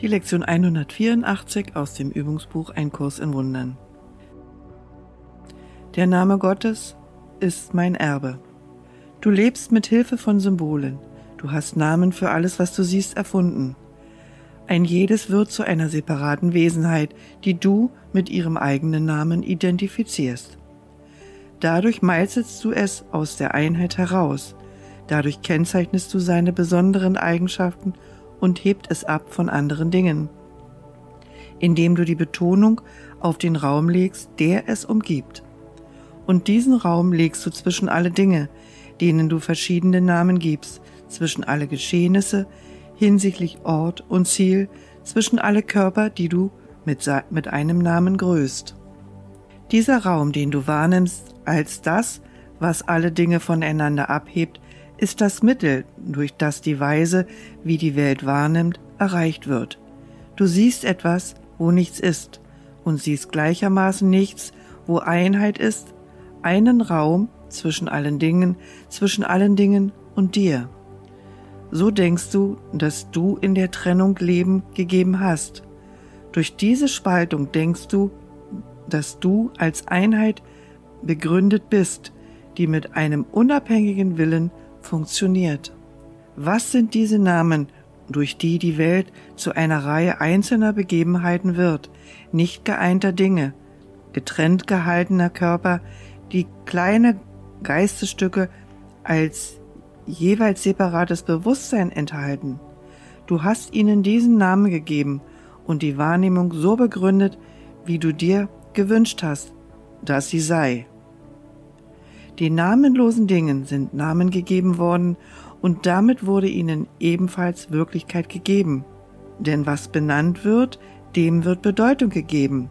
Die Lektion 184 aus dem Übungsbuch Ein Kurs in Wundern. Der Name Gottes ist mein Erbe. Du lebst mit Hilfe von Symbolen. Du hast Namen für alles, was du siehst, erfunden. Ein jedes wird zu einer separaten Wesenheit, die du mit ihrem eigenen Namen identifizierst. Dadurch meißelst du es aus der Einheit heraus. Dadurch kennzeichnest du seine besonderen Eigenschaften und hebt es ab von anderen Dingen, indem du die Betonung auf den Raum legst, der es umgibt. Und diesen Raum legst du zwischen alle Dinge, denen du verschiedene Namen gibst, zwischen alle Geschehnisse hinsichtlich Ort und Ziel, zwischen alle Körper, die du mit, mit einem Namen grüßt. Dieser Raum, den du wahrnimmst als das, was alle Dinge voneinander abhebt, ist das Mittel, durch das die Weise, wie die Welt wahrnimmt, erreicht wird. Du siehst etwas, wo nichts ist, und siehst gleichermaßen nichts, wo Einheit ist, einen Raum zwischen allen Dingen, zwischen allen Dingen und dir. So denkst du, dass du in der Trennung Leben gegeben hast. Durch diese Spaltung denkst du, dass du als Einheit begründet bist, die mit einem unabhängigen Willen funktioniert. Was sind diese Namen, durch die die Welt zu einer Reihe einzelner Begebenheiten wird, nicht geeinter Dinge, getrennt gehaltener Körper, die kleine Geistesstücke als jeweils separates Bewusstsein enthalten. Du hast ihnen diesen Namen gegeben und die Wahrnehmung so begründet, wie du dir gewünscht hast, dass sie sei. Den namenlosen Dingen sind Namen gegeben worden und damit wurde ihnen ebenfalls Wirklichkeit gegeben. Denn was benannt wird, dem wird Bedeutung gegeben.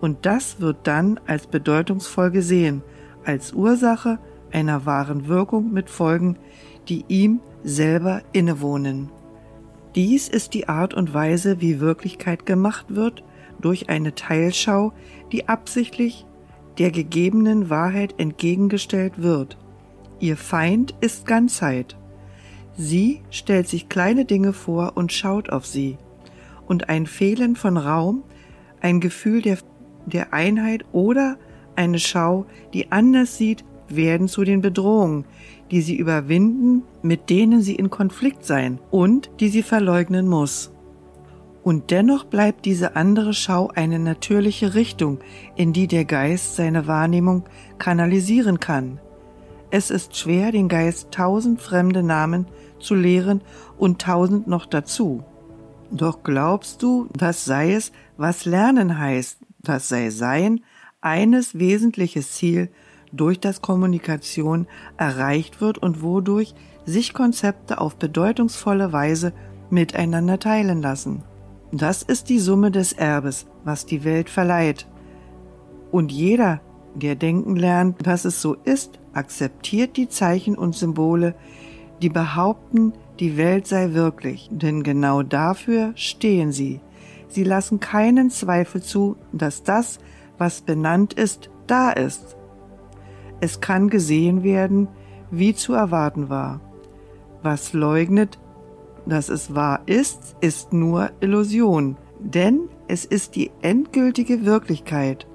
Und das wird dann als bedeutungsvoll gesehen, als Ursache einer wahren Wirkung mit Folgen, die ihm selber innewohnen. Dies ist die Art und Weise, wie Wirklichkeit gemacht wird, durch eine Teilschau, die absichtlich der gegebenen Wahrheit entgegengestellt wird. Ihr Feind ist Ganzheit. Sie stellt sich kleine Dinge vor und schaut auf sie. Und ein Fehlen von Raum, ein Gefühl der, der Einheit oder eine Schau, die anders sieht, werden zu den Bedrohungen, die sie überwinden, mit denen sie in Konflikt sein und die sie verleugnen muss. Und dennoch bleibt diese andere Schau eine natürliche Richtung, in die der Geist seine Wahrnehmung kanalisieren kann. Es ist schwer, den Geist tausend fremde Namen zu lehren und tausend noch dazu. Doch glaubst du, das sei es, was Lernen heißt, das sei Sein, eines wesentliches Ziel durch das Kommunikation erreicht wird und wodurch sich Konzepte auf bedeutungsvolle Weise miteinander teilen lassen. Das ist die Summe des Erbes, was die Welt verleiht. Und jeder, der denken lernt, dass es so ist, akzeptiert die Zeichen und Symbole, die behaupten, die Welt sei wirklich, denn genau dafür stehen sie. Sie lassen keinen Zweifel zu, dass das, was benannt ist, da ist. Es kann gesehen werden, wie zu erwarten war. Was leugnet, dass es wahr ist, ist nur Illusion, denn es ist die endgültige Wirklichkeit.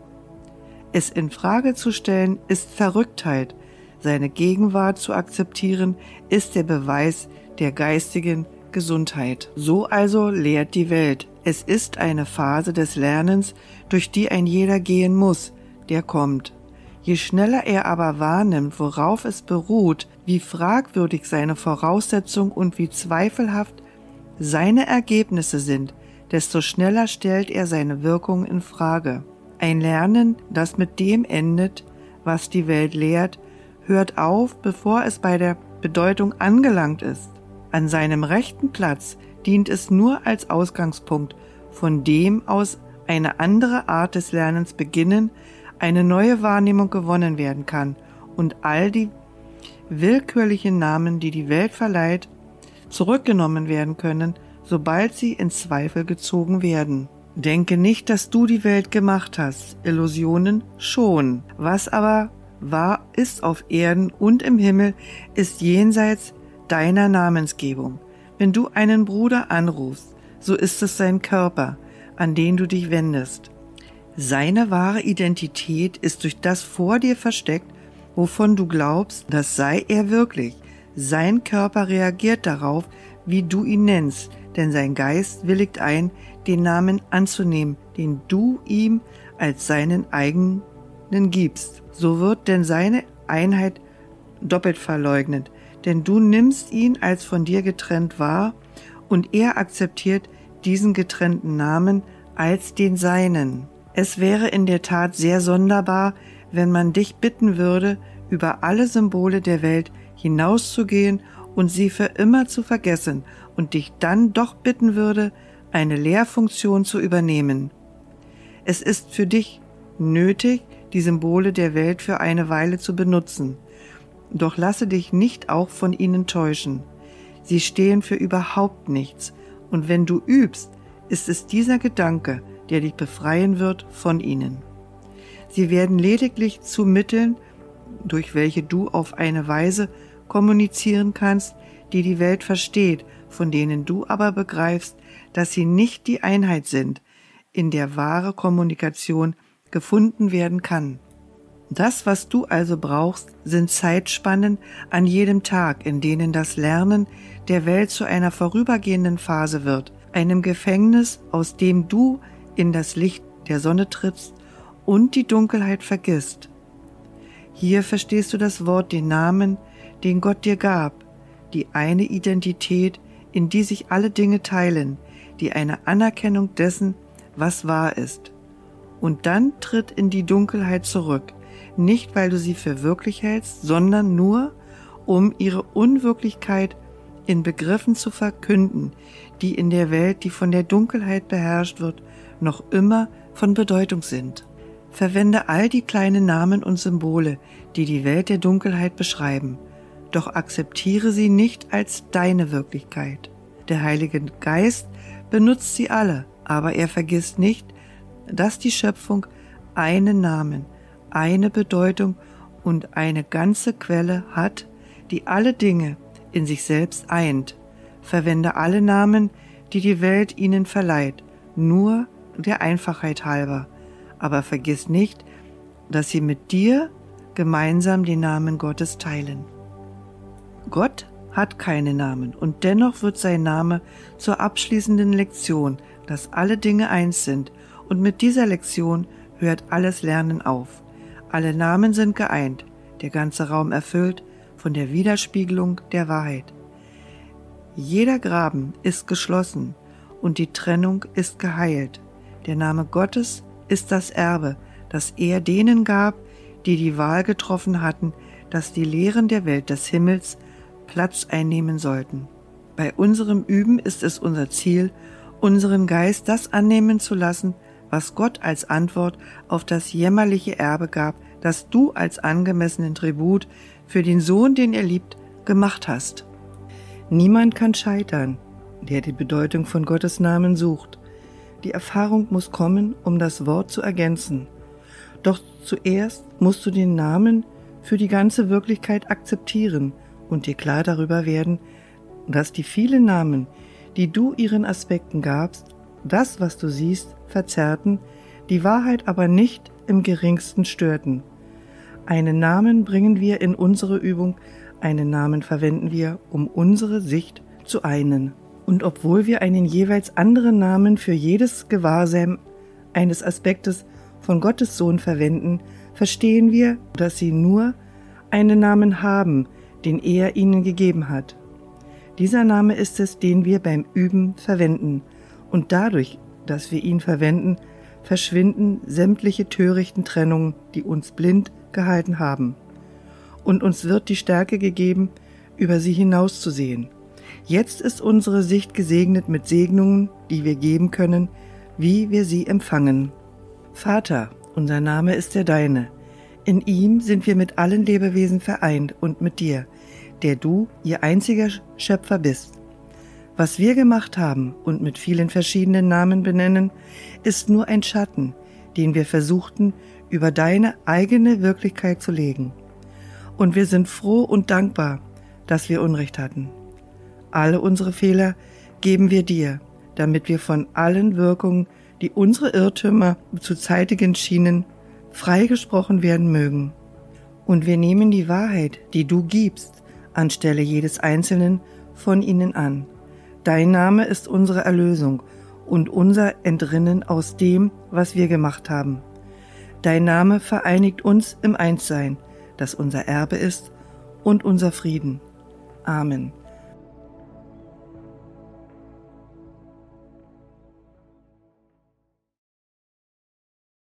Es in Frage zu stellen, ist Verrücktheit. Seine Gegenwart zu akzeptieren, ist der Beweis der geistigen Gesundheit. So also lehrt die Welt. Es ist eine Phase des Lernens, durch die ein jeder gehen muss, der kommt. Je schneller er aber wahrnimmt, worauf es beruht, wie fragwürdig seine Voraussetzung und wie zweifelhaft seine Ergebnisse sind, desto schneller stellt er seine Wirkung in Frage. Ein Lernen, das mit dem endet, was die Welt lehrt, hört auf, bevor es bei der Bedeutung angelangt ist. An seinem rechten Platz dient es nur als Ausgangspunkt, von dem aus eine andere Art des Lernens beginnen, eine neue Wahrnehmung gewonnen werden kann und all die willkürlichen Namen, die die Welt verleiht, zurückgenommen werden können, sobald sie in Zweifel gezogen werden. Denke nicht, dass du die Welt gemacht hast, Illusionen schon. Was aber wahr ist auf Erden und im Himmel, ist jenseits deiner Namensgebung. Wenn du einen Bruder anrufst, so ist es sein Körper, an den du dich wendest. Seine wahre Identität ist durch das vor dir versteckt, wovon du glaubst, das sei er wirklich. Sein Körper reagiert darauf, wie du ihn nennst, denn sein Geist willigt ein, den Namen anzunehmen, den du ihm als seinen eigenen gibst. So wird denn seine Einheit doppelt verleugnet, denn du nimmst ihn als von dir getrennt wahr und er akzeptiert diesen getrennten Namen als den seinen. Es wäre in der Tat sehr sonderbar, wenn man dich bitten würde, über alle Symbole der Welt hinauszugehen und sie für immer zu vergessen und dich dann doch bitten würde, eine Lehrfunktion zu übernehmen. Es ist für dich nötig, die Symbole der Welt für eine Weile zu benutzen. Doch lasse dich nicht auch von ihnen täuschen. Sie stehen für überhaupt nichts, und wenn du übst, ist es dieser Gedanke, der dich befreien wird von ihnen. Sie werden lediglich zu Mitteln, durch welche du auf eine Weise kommunizieren kannst, die die Welt versteht, von denen du aber begreifst, dass sie nicht die Einheit sind, in der wahre Kommunikation gefunden werden kann. Das, was du also brauchst, sind Zeitspannen an jedem Tag, in denen das Lernen der Welt zu einer vorübergehenden Phase wird, einem Gefängnis, aus dem du in das Licht der Sonne trittst und die Dunkelheit vergisst. Hier verstehst du das Wort, den Namen, den Gott dir gab, die eine Identität, in die sich alle Dinge teilen, die eine Anerkennung dessen, was wahr ist. Und dann tritt in die Dunkelheit zurück, nicht weil du sie für wirklich hältst, sondern nur, um ihre Unwirklichkeit in Begriffen zu verkünden, die in der Welt, die von der Dunkelheit beherrscht wird, noch immer von Bedeutung sind. Verwende all die kleinen Namen und Symbole, die die Welt der Dunkelheit beschreiben, doch akzeptiere sie nicht als deine Wirklichkeit. Der Heilige Geist benutzt sie alle, aber er vergisst nicht, dass die Schöpfung einen Namen, eine Bedeutung und eine ganze Quelle hat, die alle Dinge in sich selbst eint. Verwende alle Namen, die die Welt ihnen verleiht, nur der Einfachheit halber, aber vergiss nicht, dass sie mit dir gemeinsam den Namen Gottes teilen. Gott hat keine Namen und dennoch wird sein Name zur abschließenden Lektion, dass alle Dinge eins sind und mit dieser Lektion hört alles Lernen auf. Alle Namen sind geeint, der ganze Raum erfüllt von der Widerspiegelung der Wahrheit. Jeder Graben ist geschlossen und die Trennung ist geheilt. Der Name Gottes ist das Erbe, das er denen gab, die die Wahl getroffen hatten, dass die Lehren der Welt des Himmels Platz einnehmen sollten. Bei unserem Üben ist es unser Ziel, unseren Geist das annehmen zu lassen, was Gott als Antwort auf das jämmerliche Erbe gab, das du als angemessenen Tribut für den Sohn, den er liebt, gemacht hast. Niemand kann scheitern, der die Bedeutung von Gottes Namen sucht. Die Erfahrung muss kommen, um das Wort zu ergänzen. Doch zuerst musst du den Namen für die ganze Wirklichkeit akzeptieren und dir klar darüber werden, dass die vielen Namen, die du ihren Aspekten gabst, das, was du siehst, verzerrten, die Wahrheit aber nicht im geringsten störten. Einen Namen bringen wir in unsere Übung, einen Namen verwenden wir, um unsere Sicht zu einen. Und obwohl wir einen jeweils anderen Namen für jedes Gewahrsein eines Aspektes von Gottes Sohn verwenden, verstehen wir, dass sie nur einen Namen haben, den er ihnen gegeben hat. Dieser Name ist es, den wir beim Üben verwenden, und dadurch, dass wir ihn verwenden, verschwinden sämtliche törichten Trennungen, die uns blind gehalten haben. Und uns wird die Stärke gegeben, über sie hinauszusehen. Jetzt ist unsere Sicht gesegnet mit Segnungen, die wir geben können, wie wir sie empfangen. Vater, unser Name ist der deine. In ihm sind wir mit allen Lebewesen vereint und mit dir, der du ihr einziger Schöpfer bist. Was wir gemacht haben und mit vielen verschiedenen Namen benennen, ist nur ein Schatten, den wir versuchten, über deine eigene Wirklichkeit zu legen. Und wir sind froh und dankbar, dass wir Unrecht hatten. Alle unsere Fehler geben wir dir, damit wir von allen Wirkungen, die unsere Irrtümer zu zeitigen schienen, freigesprochen werden mögen. Und wir nehmen die Wahrheit, die du gibst, anstelle jedes Einzelnen von ihnen an. Dein Name ist unsere Erlösung und unser Entrinnen aus dem, was wir gemacht haben. Dein Name vereinigt uns im Einssein, das unser Erbe ist und unser Frieden. Amen.